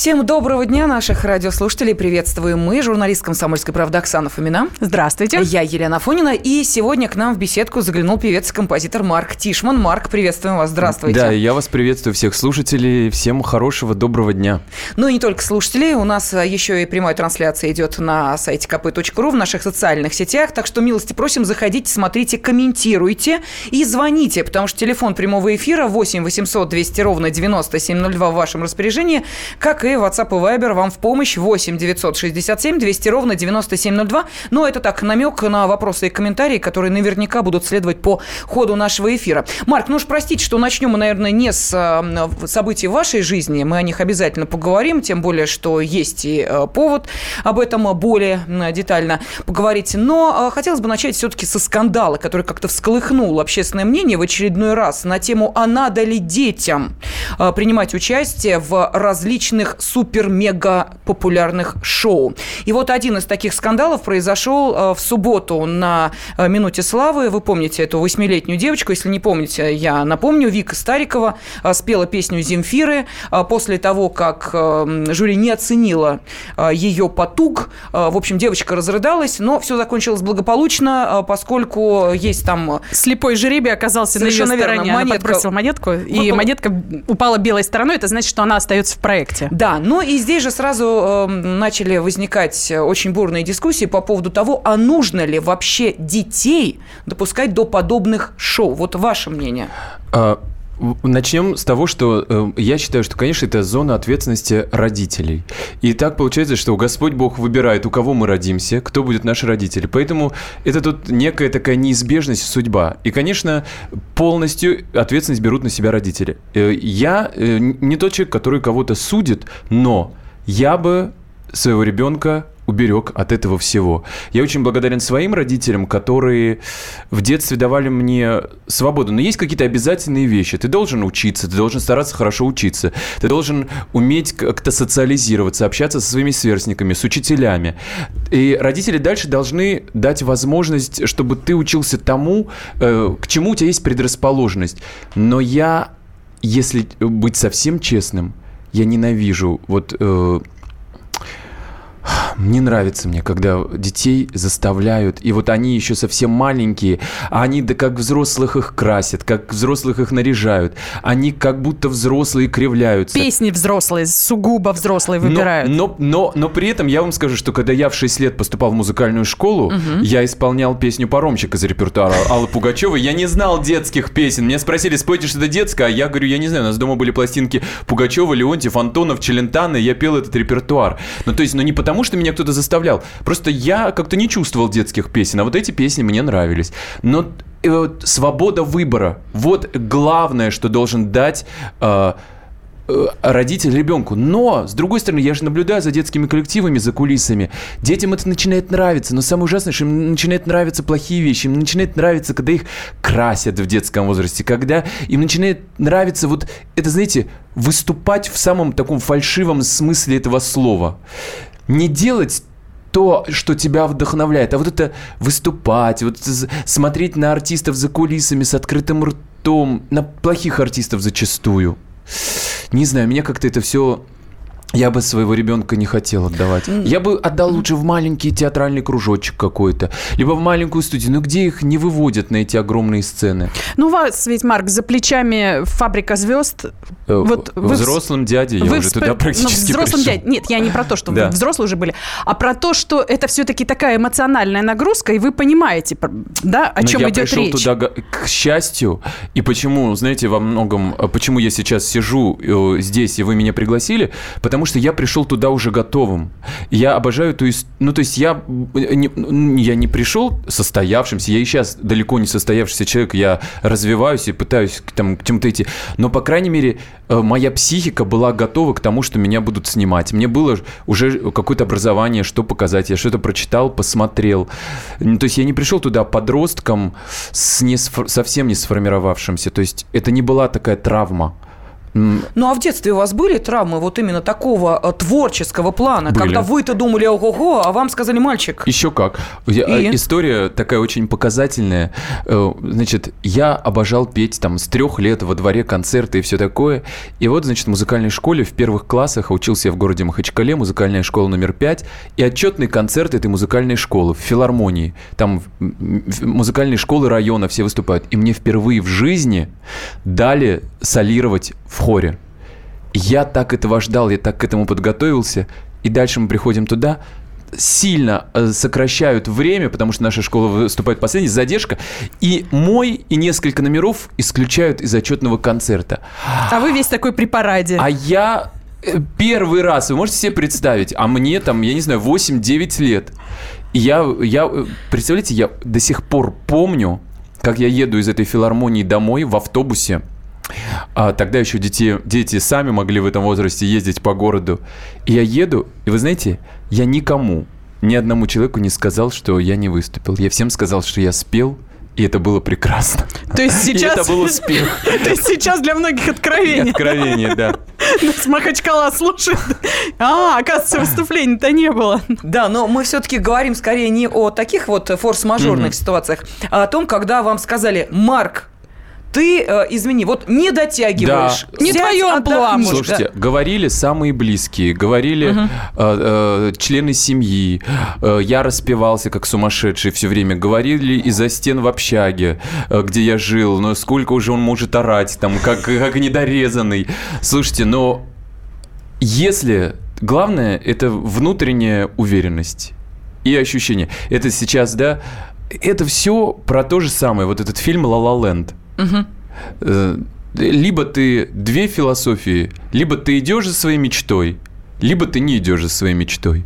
Всем доброго дня, наших радиослушателей. Приветствуем мы, журналист «Комсомольской правды» Оксана Фомина. Здравствуйте. Я Елена Фонина. И сегодня к нам в беседку заглянул певец и композитор Марк Тишман. Марк, приветствуем вас. Здравствуйте. Да, я вас приветствую, всех слушателей. Всем хорошего, доброго дня. Ну и не только слушателей. У нас а, еще и прямая трансляция идет на сайте kp.ru в наших социальных сетях. Так что милости просим, заходите, смотрите, комментируйте и звоните, потому что телефон прямого эфира 8 800 200 ровно 9702 в вашем распоряжении, как и и WhatsApp и Viber вам в помощь 8 967 200 ровно 9702. Но это так, намек на вопросы и комментарии, которые наверняка будут следовать по ходу нашего эфира. Марк, ну уж простите, что начнем мы, наверное, не с э, событий вашей жизни. Мы о них обязательно поговорим, тем более, что есть и э, повод об этом более детально поговорить. Но э, хотелось бы начать все-таки со скандала, который как-то всколыхнул общественное мнение в очередной раз на тему «А надо ли детям принимать участие в различных супер-мега популярных шоу. И вот один из таких скандалов произошел э, в субботу на э, «Минуте славы». Вы помните эту восьмилетнюю девочку. Если не помните, я напомню. Вика Старикова э, спела песню «Земфиры». После того, как жюри не оценила ее потуг, в общем, девочка разрыдалась, но все закончилось благополучно, поскольку есть там... Слепой жеребий оказался на ее стороне. Монетка... Она подбросила монетку, и монетка упала белой стороной. Это значит, что она остается в проекте. Да, да, ну и здесь же сразу э, начали возникать очень бурные дискуссии по поводу того, а нужно ли вообще детей допускать до подобных шоу. Вот ваше мнение. А, Начнем с того, что э, я считаю, что, конечно, это зона ответственности родителей. И так получается, что Господь Бог выбирает, у кого мы родимся, кто будет наши родители. Поэтому это тут некая такая неизбежность, судьба. И, конечно, полностью ответственность берут на себя родители. Э, я э, не тот человек, который кого-то судит, но я бы своего ребенка уберег от этого всего. Я очень благодарен своим родителям, которые в детстве давали мне свободу. Но есть какие-то обязательные вещи. Ты должен учиться, ты должен стараться хорошо учиться, ты должен уметь как-то социализироваться, общаться со своими сверстниками, с учителями. И родители дальше должны дать возможность, чтобы ты учился тому, э, к чему у тебя есть предрасположенность. Но я, если быть совсем честным, я ненавижу вот э, не нравится мне, когда детей заставляют, и вот они еще совсем маленькие, а они да как взрослых их красят, как взрослых их наряжают, они как будто взрослые кривляются. Песни взрослые, сугубо взрослые выбирают. Но, но, но, но при этом я вам скажу, что когда я в 6 лет поступал в музыкальную школу, угу. я исполнял песню «Паромчик» из репертуара Аллы Пугачевой. Я не знал детских песен. Меня спросили, спойте что-то детское, а я говорю, я не знаю, у нас дома были пластинки Пугачева, Леонтьев, Антонов, Челентано, и я пел этот репертуар. Ну, то есть, ну не потому, что меня кто-то заставлял. Просто я как-то не чувствовал детских песен, а вот эти песни мне нравились. Но э, свобода выбора. Вот главное, что должен дать э, э, родитель ребенку. Но, с другой стороны, я же наблюдаю за детскими коллективами, за кулисами. Детям это начинает нравиться, но самое ужасное, что им начинает нравиться плохие вещи, им начинает нравиться, когда их красят в детском возрасте, когда им начинает нравиться вот это, знаете, выступать в самом таком фальшивом смысле этого слова не делать то, что тебя вдохновляет, а вот это выступать, вот смотреть на артистов за кулисами с открытым ртом, на плохих артистов зачастую. Не знаю, меня как-то это все я бы своего ребенка не хотел отдавать. Я бы отдал лучше в маленький театральный кружочек какой-то, либо в маленькую студию. Но где их не выводят на эти огромные сцены? Ну, у вас ведь, Марк, за плечами фабрика звезд. Э, вот вы взрослым дядей я вы уже всп... туда практически ну, взрослым. Нет, я не про то, что да. вы взрослые уже были, а про то, что это все-таки такая эмоциональная нагрузка, и вы понимаете, да, о чем идет речь. Я пришел туда к счастью, и почему, знаете, во многом, почему я сейчас сижу э, здесь, и вы меня пригласили, потому потому что я пришел туда уже готовым. Я обожаю эту Ну, то есть я не, я не пришел состоявшимся, я и сейчас далеко не состоявшийся человек, я развиваюсь и пытаюсь там, к чему-то идти. Но, по крайней мере, э, моя психика была готова к тому, что меня будут снимать. Мне было уже какое-то образование, что показать. Я что-то прочитал, посмотрел. То есть я не пришел туда подростком, с не, совсем не сформировавшимся. То есть это не была такая травма. Ну а в детстве у вас были травмы вот именно такого э, творческого плана, Были. когда вы-то думали ого-го, а вам сказали мальчик? Еще как. Я- И? История такая очень показательная. Э, Значит, я обожал петь там с трех лет во дворе концерты и все такое. И вот, значит, в музыкальной школе в первых классах учился я в городе Махачкале, музыкальная школа номер пять, и отчетный концерт этой музыкальной школы в филармонии. Там музыкальные школы района все выступают. И мне впервые в жизни дали солировать в хоре. Я так этого ждал, я так к этому подготовился. И дальше мы приходим туда, сильно э, сокращают время, потому что наша школа выступает последней, задержка. И мой и несколько номеров исключают из отчетного концерта. А вы весь такой при параде. А я э, первый раз, вы можете себе представить, а мне там, я не знаю, 8-9 лет. Я, я, э, представляете, я до сих пор помню, как я еду из этой филармонии домой в автобусе. А, тогда еще дети, дети сами могли в этом возрасте ездить по городу. И я еду, и вы знаете, я никому, ни одному человеку не сказал, что я не выступил. Я всем сказал, что я спел, и это было прекрасно. То есть И сейчас... это был успех. То есть сейчас для многих откровение. Откровение, да. С Махачкала слушает. А, оказывается, выступлений-то не было. Да, но мы все-таки говорим скорее не о таких вот форс-мажорных ситуациях, а о том, когда вам сказали, Марк, ты, э, извини, вот не дотягиваешь. Да. Не Сядь, твоё амплуа, отдохни». может. Слушайте, говорили самые близкие, говорили э, э, члены семьи. Э, я распевался как сумасшедший все время. Говорили из-за стен в общаге, э, где я жил. Но сколько уже он может орать, там, как, как недорезанный. Слушайте, но если главное это внутренняя уверенность и ощущение. Это сейчас, да, это все про то же самое. Вот этот фильм «Ла Ла Ленд». Э, Либо ты две философии, либо ты идешь за своей мечтой, либо ты не идешь за своей мечтой.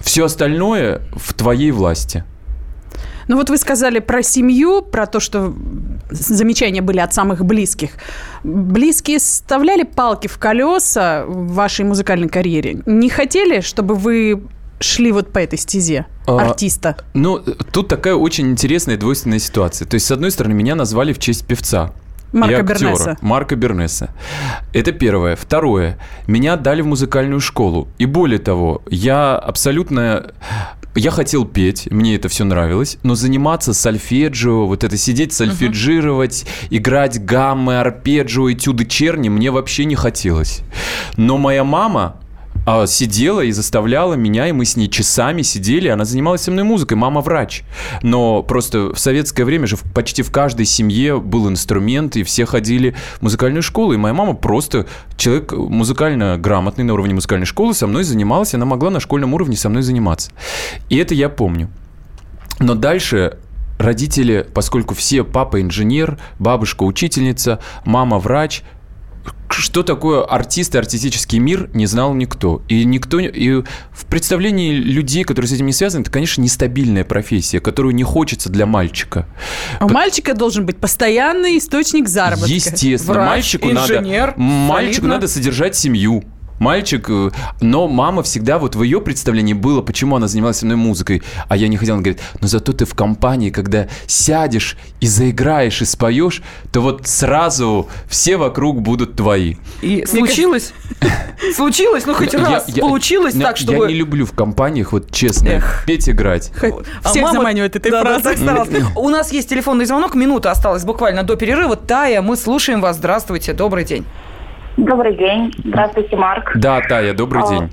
Все остальное в твоей власти. Ну вот вы сказали про семью, про то, что замечания были от самых близких. Близкие вставляли палки в колеса в вашей музыкальной карьере? Не хотели, чтобы вы шли вот по этой стезе А, артиста? Ну, тут такая очень интересная двойственная ситуация. То есть, с одной стороны, меня назвали в честь певца. Марка и актера, Бернеса. Марка Бернеса. Это первое. Второе. Меня отдали в музыкальную школу. И более того, я абсолютно... Я хотел петь, мне это все нравилось, но заниматься сольфеджио, вот это сидеть, сольфеджировать, играть гаммы, арпеджио, этюды черни мне вообще не хотелось. Но моя мама, а, сидела и заставляла меня, и мы с ней часами сидели, она занималась со мной музыкой, мама врач. Но просто в советское время же почти в каждой семье был инструмент, и все ходили в музыкальную школу, и моя мама просто человек музыкально грамотный на уровне музыкальной школы со мной занималась, она могла на школьном уровне со мной заниматься. И это я помню. Но дальше родители, поскольку все папа инженер, бабушка учительница, мама врач, что такое артист и артистический мир, не знал никто. И никто и в представлении людей, которые с этим не связаны, это, конечно, нестабильная профессия, которую не хочется для мальчика. А у мальчика должен быть постоянный источник заработка. Естественно, Врач, мальчику инженер, надо, мальчику надо содержать семью. Мальчик, э, но мама всегда, вот в ее представлении было, почему она занималась со мной музыкой, а я не хотел, она говорит, но зато ты в компании, когда сядешь и заиграешь и споешь, то вот сразу все вокруг будут твои. И случилось? Случилось? Ну, хоть раз получилось так, чтобы... Я не люблю в компаниях, вот честно, петь, играть. А Всех заманивает этой фразой. У нас есть телефонный звонок, минута осталась буквально до перерыва. Тая, мы слушаем вас. Здравствуйте, добрый день. Добрый день. Здравствуйте, Марк. Да, Тая, добрый А, день.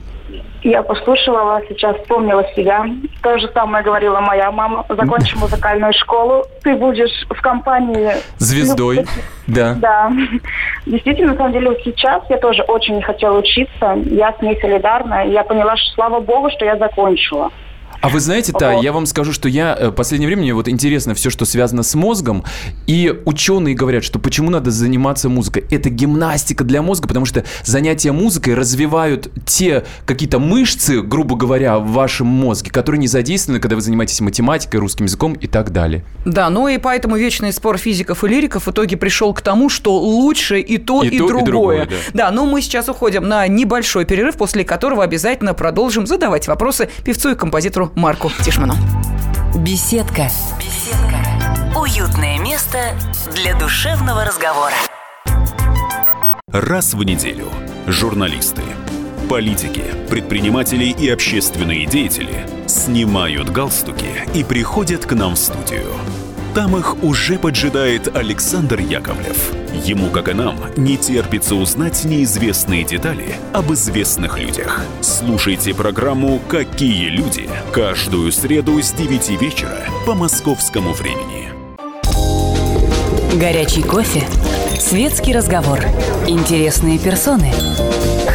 Я послушала вас, сейчас вспомнила себя. То же самое говорила моя мама. Закончи музыкальную школу, ты будешь в компании... Звездой, да. Да. Действительно, на самом деле, сейчас я тоже очень не хотела учиться. Я с ней солидарна. Я поняла, что слава богу, что я закончила. А вы знаете, Вот. я вам скажу, что я э, в последнее время, мне вот интересно все, что связано с мозгом, и ученые говорят, что почему надо заниматься музыкой. Это гимнастика для мозга, потому что занятия музыкой развивают те какие-то мышцы, грубо говоря, в вашем мозге, которые не задействованы, когда вы занимаетесь математикой, русским языком и так далее. Да, ну и поэтому вечный спор физиков и лириков в итоге пришел к тому, что лучше и то, И и, то, и другое. другое, да. но мы сейчас уходим на небольшой перерыв, после которого обязательно продолжим задавать вопросы певцу и композитору Марку Тишману. Беседка. Беседка. Уютное место для душевного разговора. Раз в неделю журналисты, политики, предприниматели и общественные деятели снимают галстуки и приходят к нам в студию. Там их уже поджидает Александр Яковлев. Ему, как и нам, не терпится узнать неизвестные детали об известных людях. Слушайте программу «Какие люди» каждую среду с 9 вечера по московскому времени. Горячий кофе. Светский разговор. Интересные персоны.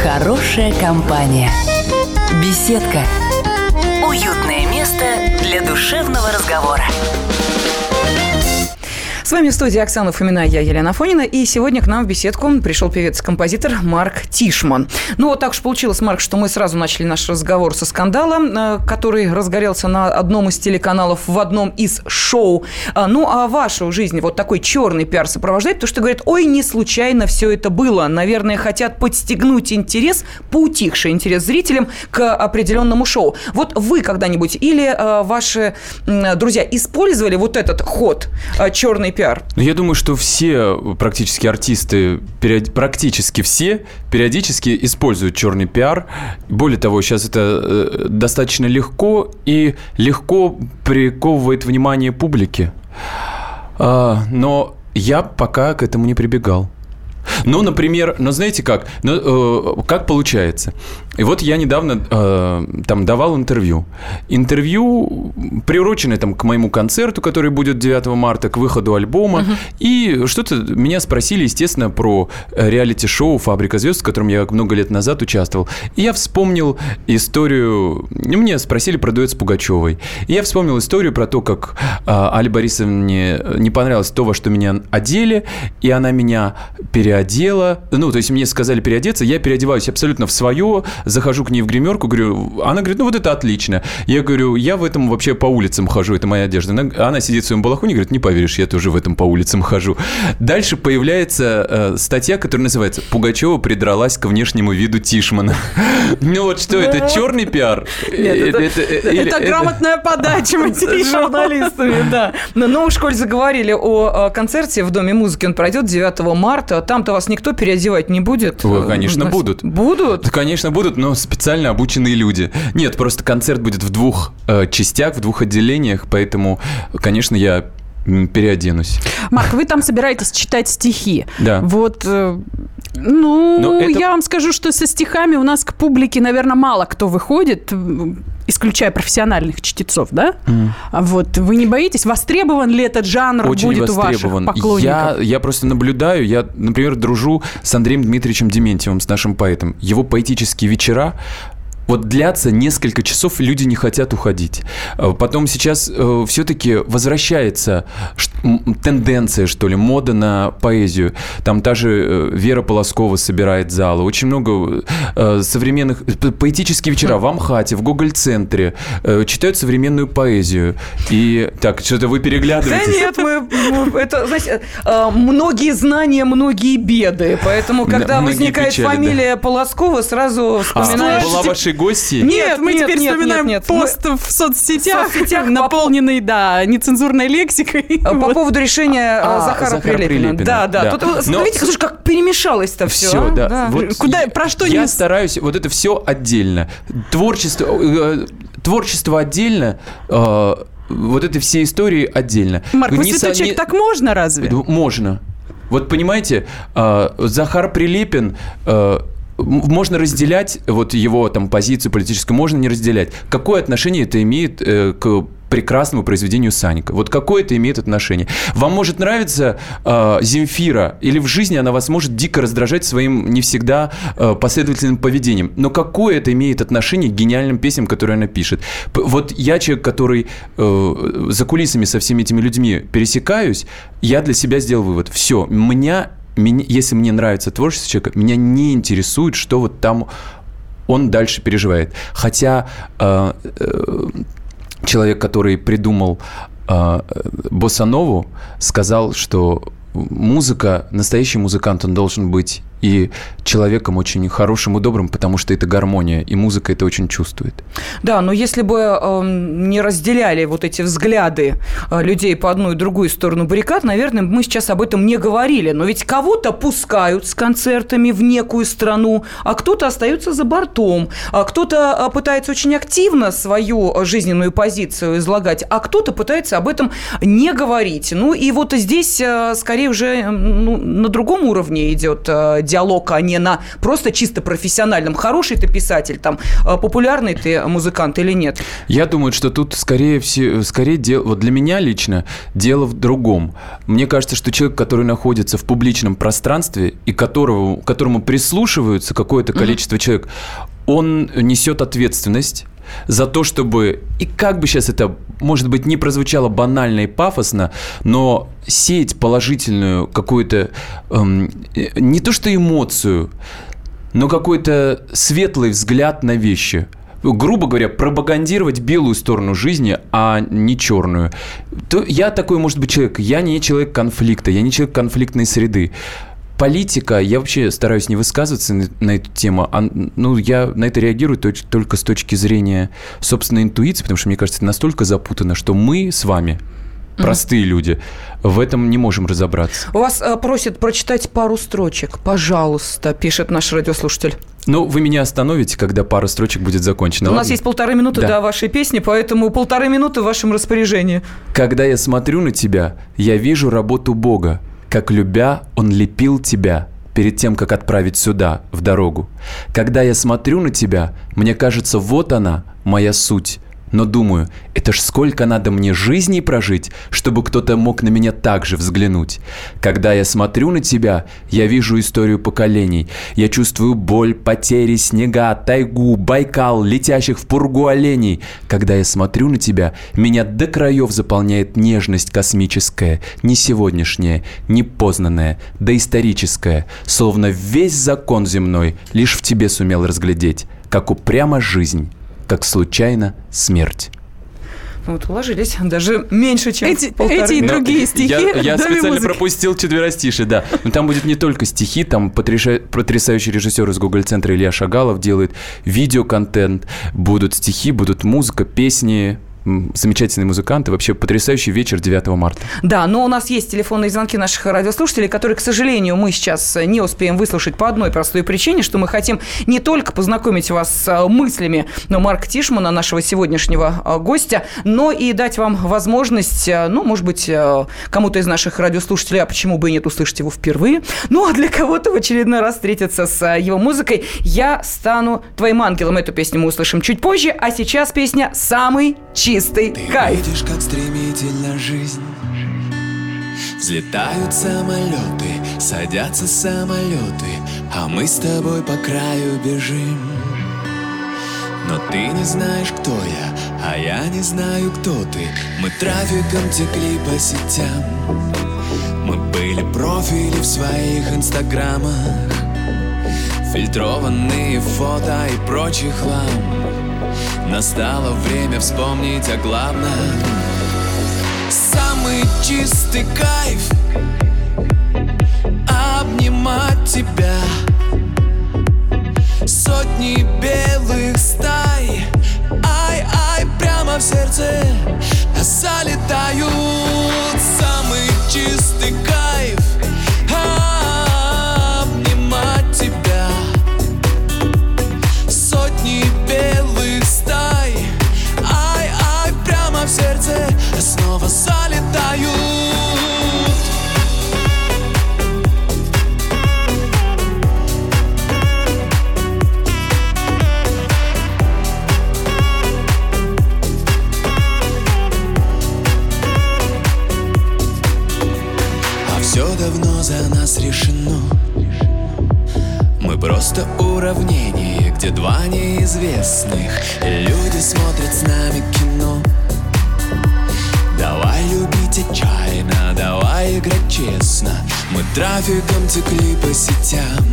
Хорошая компания. Беседка. Уютное место для душевного разговора. С вами в студии Оксана Фомина, я Елена Фонина, и сегодня к нам в беседку пришел певец-композитор Марк Тишман. Ну, вот так уж получилось, Марк, что мы сразу начали наш разговор со скандала, э, который разгорелся на одном из телеканалов в одном из шоу. А, Ну, а вашу жизнь вот такой черный пиар сопровождает, потому что говорят, ой, не случайно все это было. Наверное, хотят подстегнуть интерес, поутихший интерес зрителям к определенному шоу. Вот вы когда-нибудь или э, ваши друзья использовали вот этот ход э, черный пиар? Ну, я думаю, что все практически артисты, период- практически все периодически используют черный пиар. Более того, сейчас это э, достаточно легко и легко приковывает внимание публики. А, но я пока к этому не прибегал. Ну, например, ну знаете как? Ну, э, как получается? И вот я недавно э, там давал интервью. Интервью приуроченное там к моему концерту, который будет 9 марта, к выходу альбома. И что-то меня спросили, естественно, про э, реалити-шоу «Фабрика звезд», в котором я много лет назад участвовал. И я вспомнил историю... ну, Мне спросили про дуэт с Пугачевой. И я вспомнил историю про то, как э, Али Борисовне не понравилось то, во что меня одели, и она меня переодела. Ну, то есть мне сказали переодеться, я переодеваюсь абсолютно в свое, захожу к ней в гримерку, говорю, она говорит, ну вот это отлично. Я говорю, я в этом вообще по улицам хожу, это моя одежда. Она, она сидит в своем балахоне, говорит, не поверишь, я тоже в этом по улицам хожу. Дальше появляется э, статья, которая называется «Пугачева придралась к внешнему виду Тишмана». Ну вот что это, черный пиар? Нет, это- или- Это грамотная подача материала. журналистами, да. Но, но уж коль заговорили о, э, концерте в Доме музыки, он пройдет 9 марта. Там-то вас никто переодевать не будет. Ой, конечно, Э, будут. Будут? Да, конечно, будут, но специально обученные люди. Нет, просто концерт будет в двух э, частях, в двух отделениях, поэтому, конечно, я переоденусь. Марк, вы там собираетесь читать стихи. Да. Вот, э, ну, Но это- я вам скажу, что со стихами у нас к публике, наверное, мало кто выходит, исключая профессиональных чтецов, да? А Вот, вы не боитесь? Востребован ли этот жанр Очень будет у ваших поклонников? Я, я просто наблюдаю, я, например, дружу с Андреем Дмитриевичем Дементьевым, с нашим поэтом. Его поэтические вечера вот длятся несколько часов, люди не хотят уходить. Э, Потом сейчас все-таки возвращается тенденция, что ли, мода на поэзию. Там та же э, Вера Полоскова собирает залы. Очень много э, современных... п- Поэтические вечера в Амхате, в Гоголь-центре э, читают современную поэзию. И... Так, что-то вы Да переглядываетесь. нет, мы, мы- это, знаете, э, многие знания, многие беды. Поэтому, когда многие возникает печали, да. фамилия Полоскова, сразу А, вспоминаешь... была вашей гостьей? Нет, мы нет, теперь нет, вспоминаем нет, нет. пост в соцсетях, В соцсетях наполненный, да, нецензурной лексикой. По Вот. Поводу решения э, А, Захара, Захара Прилепина. Прилепина. Да, да. Да. Тут, Но- видите, слушай, как перемешалось-то все. Все, да. Вот Куда- я- про что Я не- стараюсь, вот это все отдельно. Творчество, э, творчество отдельно, э, вот это все истории отдельно. Марк, вы Не человек, не- так можно разве? Можно. Вот понимаете, э, Захар Прилепин э, можно разделять вот его там позицию политическую, можно не разделять. Какое отношение это имеет э, к прекрасному произведению Санька? Вот какое это имеет отношение? Вам может нравиться э, Земфира, или в жизни она вас может дико раздражать своим не всегда э, последовательным поведением. Но какое это имеет отношение к гениальным песням, которые она пишет? П- Вот я человек, который э, за кулисами со всеми этими людьми пересекаюсь, я для себя сделал вывод. Все, меня, меня, если мне нравится творчество человека, меня не интересует, что вот там он дальше переживает. Хотя э, э, человек, который придумал э, Босанову, сказал, что музыка, настоящий музыкант, он должен быть и человеком очень хорошим и добрым, потому что это гармония, и музыка это очень чувствует. Да, но если бы э, не разделяли вот эти взгляды э, людей по одну и другую сторону баррикад, наверное, мы сейчас об этом не говорили. Но ведь кого-то пускают с концертами в некую страну, а кто-то остается за бортом, а кто-то э, пытается очень активно свою жизненную позицию излагать, а кто-то пытается об этом не говорить. Ну и вот здесь э, скорее уже ну, на другом уровне идет э, диалог, а не на просто чисто профессиональном. Хороший ты писатель, там, э, популярный ты музыкант или нет? Я думаю, что тут скорее, все, скорее дело, вот для меня лично дело в другом. Мне кажется, что человек, который находится в публичном пространстве и которого, которому прислушиваются какое-то количество mm-hmm. человек, он несет ответственность за то, чтобы, и как бы сейчас это, может быть, не прозвучало банально и пафосно, но сеять положительную какую-то, эм, не то что эмоцию, но какой-то светлый взгляд на вещи грубо говоря, пропагандировать белую сторону жизни, а не черную. То я такой, может быть, человек. Я не человек конфликта, я не человек конфликтной среды политика, я вообще стараюсь не высказываться на, на эту тему, а, ну, я на это реагирую точ, только с точки зрения собственной интуиции, потому что мне кажется, это настолько запутано, что мы с вами, простые mm-hmm. люди, в этом не можем разобраться. У вас э, просят прочитать пару строчек, пожалуйста, пишет наш радиослушатель. Ну, вы меня остановите, когда пара строчек будет закончена. У ладно? нас есть полторы минуты да. до вашей песни, поэтому полторы минуты в вашем распоряжении. Когда я смотрю на тебя, я вижу работу Бога как любя, он лепил тебя перед тем, как отправить сюда, в дорогу. Когда я смотрю на тебя, мне кажется, вот она, моя суть. Но думаю, это ж сколько надо мне жизней прожить, чтобы кто-то мог на меня так же взглянуть. Когда я смотрю на тебя, я вижу историю поколений. Я чувствую боль, потери, снега, тайгу, Байкал, летящих в пургу оленей. Когда я смотрю на тебя, меня до краев заполняет нежность космическая, не сегодняшняя, не познанная, да историческая, словно весь закон земной лишь в тебе сумел разглядеть, как упрямо жизнь как случайно смерть. Вот уложились даже меньше, чем эти, эти и другие стихи. Я, я специально музыки. пропустил четверостишие, да. Но там будет не только стихи, там потрясающий режиссер из Google центра Илья Шагалов делает видеоконтент, будут стихи, будут музыка, песни, замечательные музыканты. Вообще потрясающий вечер 9 марта. Да, но у нас есть телефонные звонки наших радиослушателей, которые, к сожалению, мы сейчас не успеем выслушать по одной простой причине, что мы хотим не только познакомить вас с мыслями Марка Тишмана, нашего сегодняшнего а, гостя, но и дать вам возможность, а, ну, может быть, кому-то из наших радиослушателей, а почему бы и нет, услышать его впервые, ну, а для кого-то в очередной раз встретиться с его музыкой. «Я стану твоим ангелом». Эту песню мы услышим чуть позже, а сейчас песня «Самый чистый» Ты кайф. видишь, как стремительно жизнь Взлетают самолеты, садятся самолеты А мы с тобой по краю бежим. Но ты не знаешь, кто я, а я не знаю, кто ты. Мы трафиком текли по сетям. Мы были профили в своих инстаграмах. Фильтрованные фото и прочий хлам Настало время вспомнить о главном. Самый чистый кайф Обнимать тебя. Сотни белых стай Ай-ай, прямо в сердце неизвестных Люди смотрят с нами кино. Давай любить отчаянно, давай играть честно. Мы трафиком текли по сетям.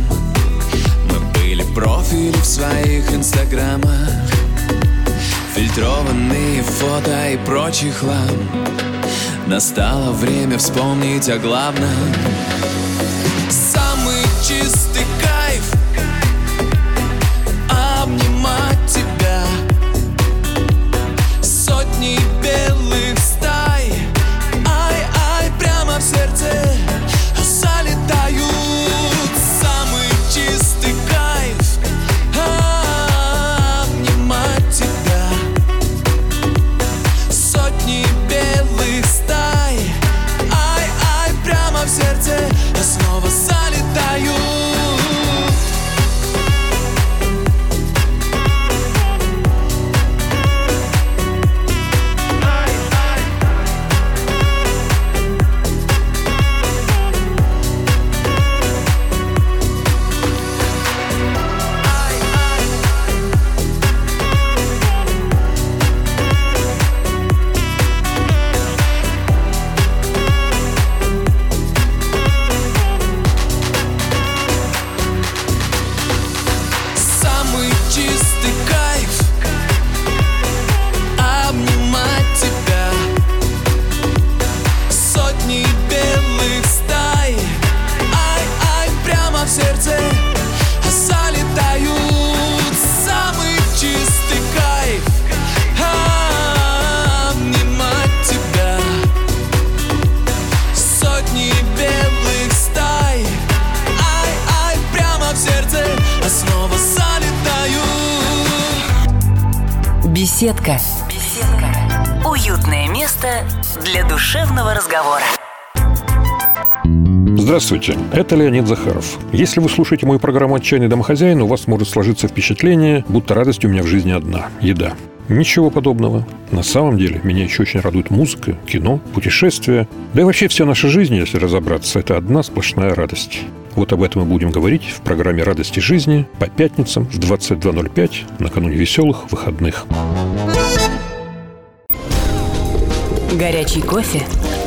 Мы были профили в своих инстаграмах. Фильтрованные фото и прочий хлам Настало время вспомнить о главном Здравствуйте, это Леонид Захаров. Если вы слушаете мою программу «Отчаянный домохозяин», у вас может сложиться впечатление, будто радость у меня в жизни одна – еда. Ничего подобного. На самом деле, меня еще очень радует музыка, кино, путешествия. Да и вообще вся наша жизнь, если разобраться, это одна сплошная радость. Вот об этом мы будем говорить в программе «Радости жизни» по пятницам в 22.05 накануне веселых выходных. Горячий кофе,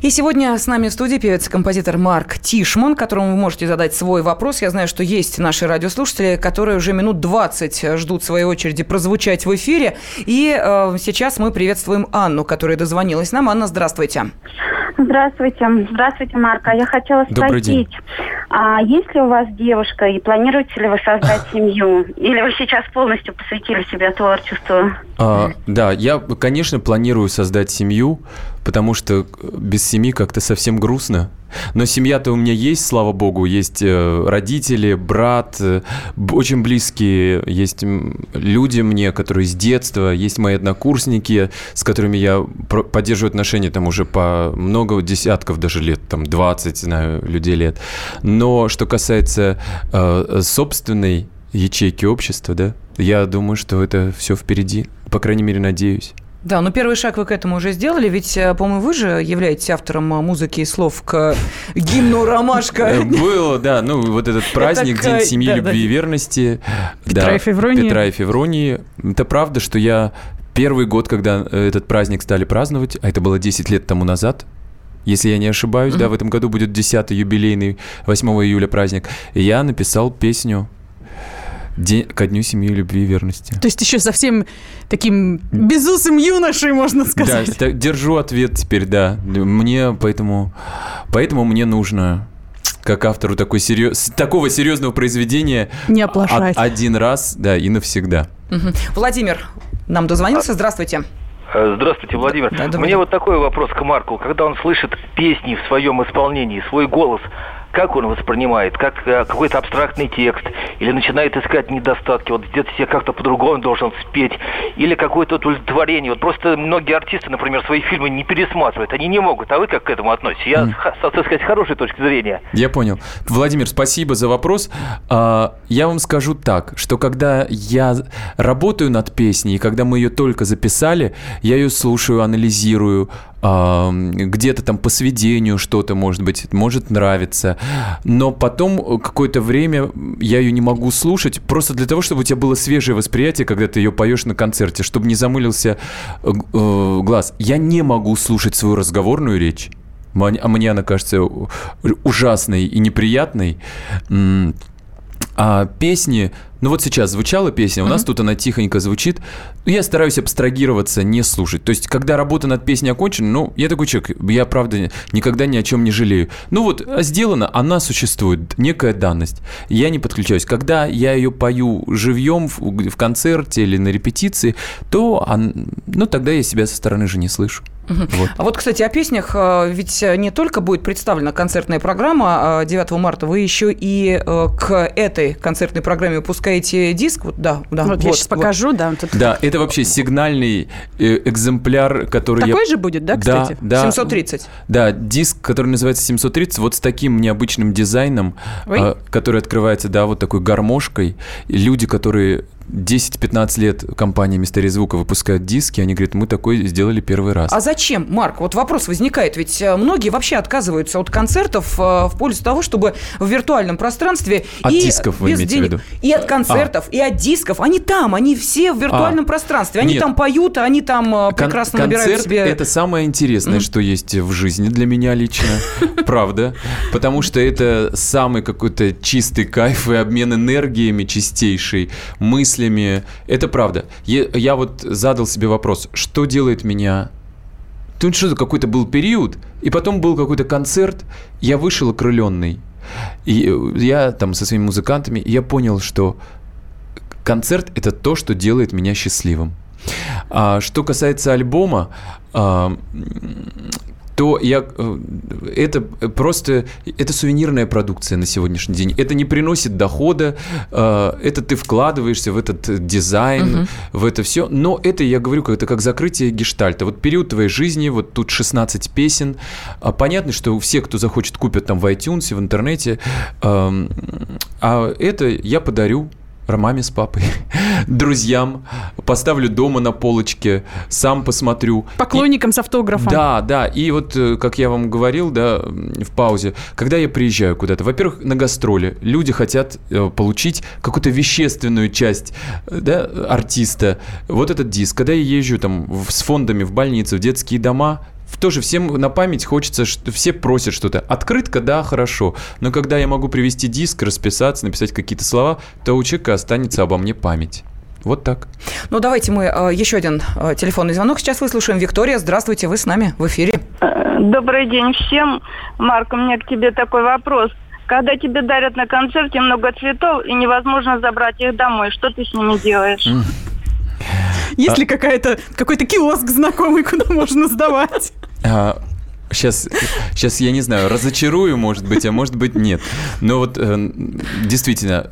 И сегодня с нами в студии певец и композитор Марк Тишман, которому вы можете задать свой вопрос. Я знаю, что есть наши радиослушатели, которые уже минут 20 ждут своей очереди прозвучать в эфире. И э, сейчас мы приветствуем Анну, которая дозвонилась нам. Анна, здравствуйте. Здравствуйте. Здравствуйте, Марка. Я хотела Добрый день. спросить, а есть ли у вас девушка и планируете ли вы создать семью? Или вы сейчас полностью посвятили себя творчеству? А, да, я, конечно, планирую создать семью, потому что без семьи как-то совсем грустно. Но семья-то у меня есть, слава богу, есть э, родители, брат, э, очень близкие, есть люди мне, которые с детства, есть мои однокурсники, с которыми я поддерживаю отношения там уже по много десятков даже лет, там 20, знаю, людей лет. Но что касается э, собственной ячейки общества, да, я думаю, что это все впереди, по крайней мере, надеюсь. Да, ну первый шаг вы к этому уже сделали, ведь, э, по-моему, вы же являетесь автором э, музыки и слов к гимну Э, «Ромашка». Было, да, ну вот этот праздник, День семьи, любви и верности. Петра и Февронии. Петра и Февронии. Это правда, что я первый год, когда э, этот праздник стали праздновать, а это было 10 лет тому назад, если я не ошибаюсь, да, в этом году будет 10-й юбилейный 8 июля праздник, я написал песню День, ко дню семьи, любви и верности. То есть еще совсем таким безусым юношей, можно Да, сказать. так, держу ответ теперь, да. Мне поэтому, поэтому мне нужно как автору такой серьез, такого серьезного произведения Не оплошать. о- один раз, да, и навсегда. Мгм. Владимир нам дозвонился. Здравствуйте. Э, Здравствуйте, Владимир. Да, Мне вот такой вопрос к Марку. Когда он слышит песни в своем исполнении, свой голос, как он воспринимает? Как э, какой-то абстрактный текст? Или начинает искать недостатки? Вот где-то себе как-то по-другому должен спеть? Или какое-то удовлетворение? Вот просто многие артисты, например, свои фильмы не пересматривают. Они не могут. А вы как к этому относитесь? Я, ха- так сказать, с хорошей точки зрения. Я понял. Владимир, спасибо за вопрос. А, Я вам скажу так, что когда я работаю над песней, и когда мы ее только записали, я ее слушаю, анализирую, где-то там по сведению что-то, может быть, может нравиться. Но потом какое-то время я ее не могу слушать, просто для того, чтобы у тебя было свежее восприятие, когда ты ее поешь на концерте, чтобы не замылился э, э, глаз. Я не могу слушать свою разговорную речь. А мне она кажется ужасной и неприятной. А песни, ну вот сейчас звучала песня, у нас тут она тихонько звучит. Я стараюсь абстрагироваться, не слушать. То есть, когда работа над песней окончена, ну, я такой человек, я, правда, никогда ни о чем не жалею. Ну вот, а сделана, она существует, некая данность. Я не подключаюсь. Когда я ее пою живьем в, в концерте или на репетиции, то, он- ну, тогда я себя со стороны же не слышу. Вот. А вот, кстати, о песнях. э, Ведь не только будет представлена концертная программа э, 9 марта, вы еще и э, к этой концертной программе выпускаете диск. Вот, да, да. Вот, я сейчас покажу, да. тут Да, это вообще сигнальный э, экземпляр, который я... Такой же будет, да, кстати? Да, 730. Да, диск, который называется 730, вот с таким необычным дизайном, Ой. э, который открывается, да, вот такой гармошкой. И люди, которые 10-15 лет компания «Мистерия звука» выпускают диски, они говорят, мы такой сделали первый раз. А зачем, Марк? Вот вопрос возникает. Ведь э, многие вообще отказываются от концертов э, в пользу того, чтобы в виртуальном пространстве От и дисков вы без имеете в денег, виду? и от концертов, и от дисков. Они там, они все в виртуальном А. пространстве. Они Нет. там поют, они там э, Кон- прекрасно набирают концерт себе... это самое интересное, что есть в жизни для меня лично, правда, потому что это самый какой-то чистый кайф и обмен энергиями чистейший, мыслями. Это правда. Я, я вот задал себе вопрос, что делает меня Тут что-то какой-то был период, и потом был какой-то концерт, я вышел окрыленный. И э, я там со своими музыкантами, я понял, что концерт – это то, что делает меня счастливым. А что касается альбома, а, то я э, это просто это сувенирная продукция на сегодняшний день. Это не приносит дохода, э, это ты вкладываешься в этот дизайн, угу. в это все. Но это я говорю, это как закрытие гештальта. Вот период твоей жизни, вот тут 16 песен. А понятно, что все, кто захочет, купят там в iTunes, в интернете. Эм, а это я подарю маме с папой, друзьям, поставлю дома на полочке, сам посмотрю. Поклонникам и, с автографом. Да, да. И вот, э, как я вам говорил, да, в паузе, когда я приезжаю куда-то, во-первых, на гастроли, люди хотят э, получить какую-то вещественную часть э, да, артиста. Вот этот диск. Когда я езжу там с фондами в больницы, в детские дома, тоже всем на память хочется, что все просят что-то. Открытка, да, хорошо. Но когда я могу привести диск, расписаться, написать какие-то слова, то у человека останется обо мне память. Вот так. Ну, давайте мы э, еще один э, телефонный звонок сейчас выслушаем. Виктория, здравствуйте, вы с нами в эфире. Э, добрый день всем. Марк, у меня к тебе такой вопрос. Когда тебе дарят на концерте много цветов и невозможно забрать их домой, что ты с ними делаешь? Есть а... ли какая-то, какой-то киоск знакомый, куда можно сдавать? А, Сейчас, сейчас я не знаю, разочарую, может быть, а может быть нет. Но вот э, действительно,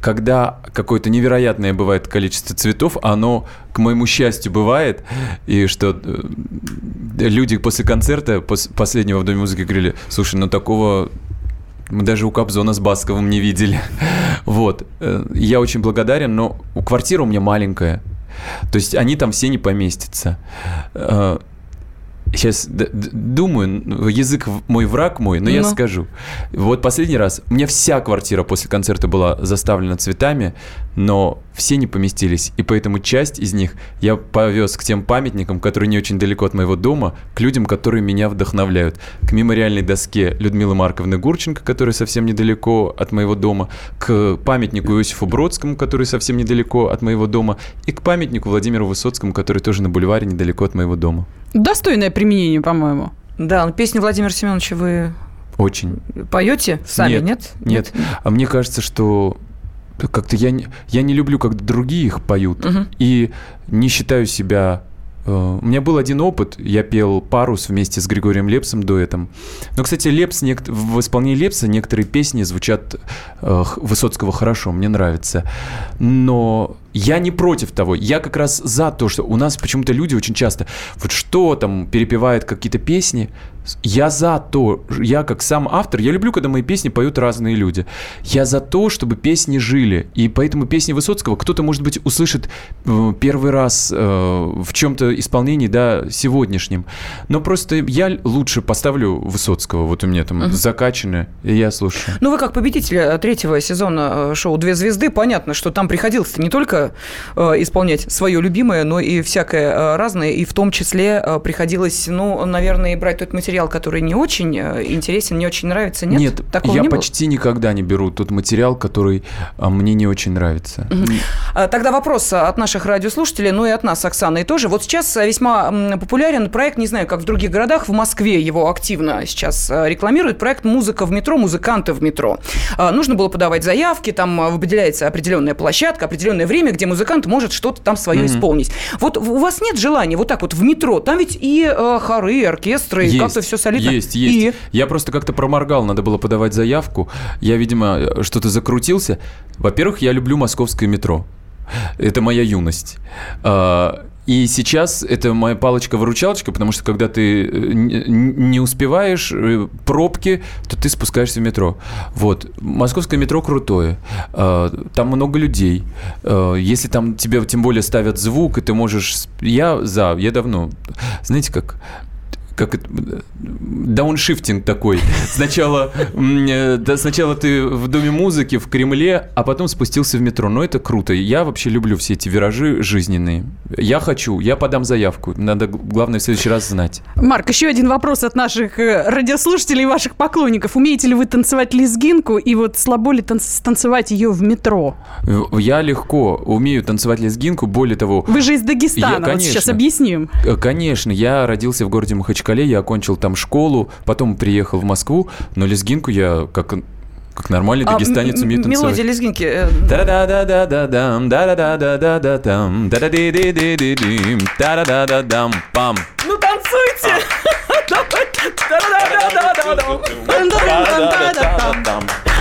когда какое-то невероятное бывает количество цветов, оно, к моему счастью, бывает, и что э, люди после концерта, после последнего в Доме музыки говорили, слушай, ну такого мы даже у Кобзона с Басковым не видели. Вот. Э, я очень благодарен, но квартира у меня маленькая. То есть они там все не поместятся. Сейчас думаю, язык мой враг мой, но ну. я скажу. Вот последний раз, у меня вся квартира после концерта была заставлена цветами, но все не поместились, и поэтому часть из них я повез к тем памятникам, которые не очень далеко от моего дома, к людям, которые меня вдохновляют. К мемориальной доске Людмилы Марковны Гурченко, которая совсем недалеко от моего дома, к памятнику Иосифу Бродскому, который совсем недалеко от моего дома, и к памятнику Владимиру Высоцкому, который тоже на бульваре недалеко от моего дома. Достойное применение, по-моему. Да, песню Владимира Семеновича вы очень. Поете сами, нет? Нет. нет. А мне кажется, что как-то я, не, я не люблю, когда другие их поют. Угу. И не считаю себя Э, у меня был один опыт, я пел «Парус» вместе с Григорием Лепсом дуэтом. Но, кстати, Лепс, в исполнении Лепса некоторые песни звучат э, Высоцкого хорошо, мне нравится. Но я не против того. Я как раз за то, что у нас почему-то люди очень часто вот что там перепевают какие-то песни. Я за то, я как сам автор, я люблю, когда мои песни поют разные люди. Я за то, чтобы песни жили. И поэтому песни Высоцкого кто-то, может быть, услышит э, первый раз э, в чем-то исполнении, да, сегодняшнем. Но просто я лучше поставлю Высоцкого. Вот у меня там uh-huh. закачаны, и я слушаю. Ну, вы как победитель э, третьего сезона шоу «Две звезды», понятно, что там приходилось не только э, исполнять свое любимое, но и всякое э, разное, и в том числе э, приходилось, ну, наверное, брать тот материал, который не очень интересен, не очень нравится, нет? Нет, Такого я не почти было? никогда не беру тот материал, который мне не очень нравится. Угу. Тогда вопрос от наших радиослушателей, ну и от нас, Оксаны, и тоже. Вот сейчас весьма популярен проект, не знаю, как в других городах, в Москве его активно сейчас рекламируют, проект «Музыка в метро», «Музыканты в метро». Нужно было подавать заявки, там выделяется определенная площадка, определенное время, где музыкант может что-то там свое mm-hmm. исполнить. Вот у вас нет желания вот так вот в метро? Там ведь и э, хоры, и оркестры, есть, и как-то все солидно. Есть, есть. И... Я просто как-то проморгал, надо было подавать заявку. Я, видимо, что-то закрутился. Во-первых, я люблю московское метро. Это моя юность. А, и сейчас это моя палочка-выручалочка, потому что когда ты э, не успеваешь э, пробки, то ты спускаешься в метро. Вот. Московское метро крутое. А, там много людей. А, если там тебе тем более ставят звук, и ты можешь... Я за, я давно... Знаете, как как это, дауншифтинг такой. Сначала, э, да, сначала ты в Доме музыки, в Кремле, а потом спустился в метро. Но это круто. Я вообще люблю все эти виражи жизненные. Я хочу, я подам заявку. Надо, главное, в следующий раз знать. Марк, еще один вопрос от наших э, радиослушателей и ваших поклонников. Умеете ли вы танцевать лезгинку и вот слабо ли танцевать ее в метро? Я легко умею танцевать лезгинку, более того... Вы же из Дагестана, я, конечно, вот сейчас объясним. Э, конечно, я родился в городе Махачкала Махачкале, я окончил там школу, потом приехал в Москву, но лезгинку я как Как нормальный А, дагестанец м- умеет Мелодия танцевать. лезгинки. э, Да-да-да-да-да-дам, да-да-да-да-да-да-дам, да-да-ди-ди-ди-ди-дим, да-да-да-да-дам, пам. Ну, танцуйте! Давай.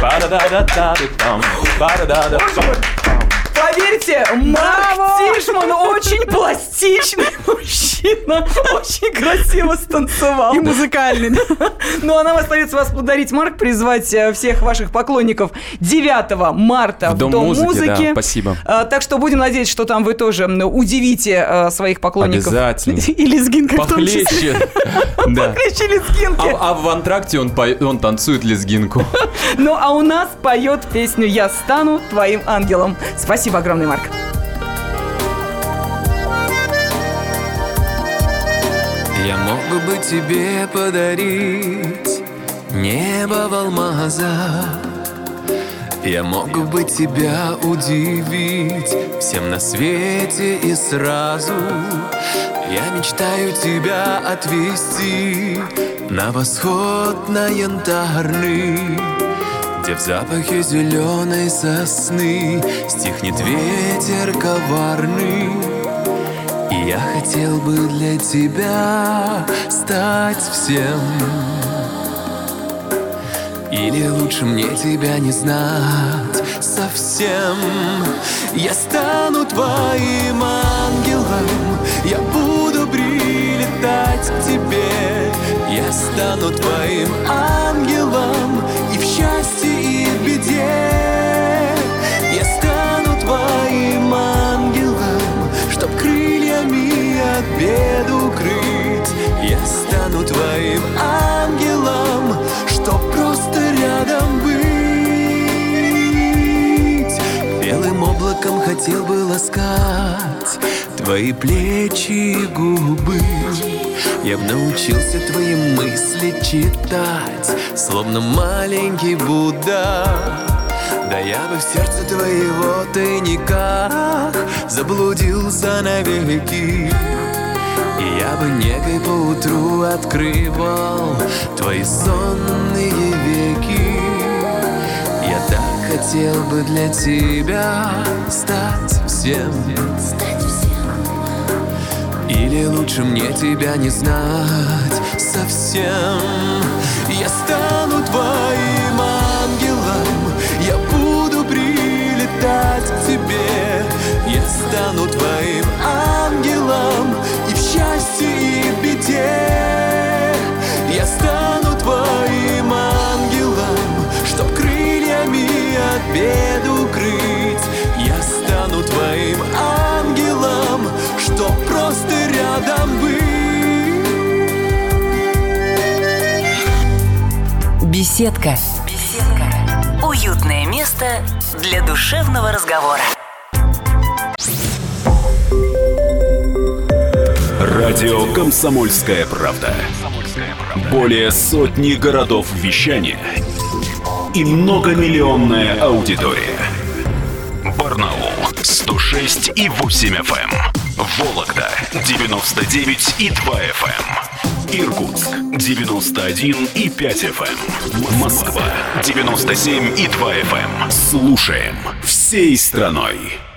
Да-да-да-да-да-да. Поверьте, Марк Тишман очень пластичный мужчина. Очень красиво станцевал. И музыкальный. Ну, а нам остается вас благодарить, Марк, призвать э, всех ваших поклонников 9 марта В в Дом музыки, музыки. да, спасибо. А, Так что будем надеяться, что там вы тоже удивите э, своих поклонников. Обязательно. И лезгинка в том числе. Похлеще. Да. Лезгинки. А, а в антракте он, по- он танцует лезгинку. Ну, а у нас поет песню «Я стану твоим ангелом». Спасибо огромное, Марк. Я мог бы тебе подарить небо в алмазах. Я мог бы тебя удивить всем на свете и сразу. Я мечтаю тебя отвезти на восход на янтарный где в запахе зеленой сосны Стихнет ветер коварный. И я хотел бы для тебя стать всем. Или лучше мне тебя не знать совсем. Я стану твоим ангелом Я буду прилетать к тебе. Я стану твоим твоим ангелом Чтоб просто рядом быть. Белым облаком хотел бы ласкать Твои плечи и губы. Я б научился твои мысли читать Словно маленький Будда. Да я бы в сердце твоего тайниках Заблудился навеки И я бы негой поутру открывал Твои сонные веки. Я так хотел бы для тебя стать всем. Или лучше мне тебя не знать совсем. Я стану твоим Беседка. Беседка. Уютное место для душевного разговора. Радио «Комсомольская правда». Более сотни городов вещания и многомиллионная аудитория. Барнаул 106 и 8 FM. Вологда 99 и 2 FM. Иркутск 91 и 5 FM. Москва 97 и 2 FM. Слушаем всей страной.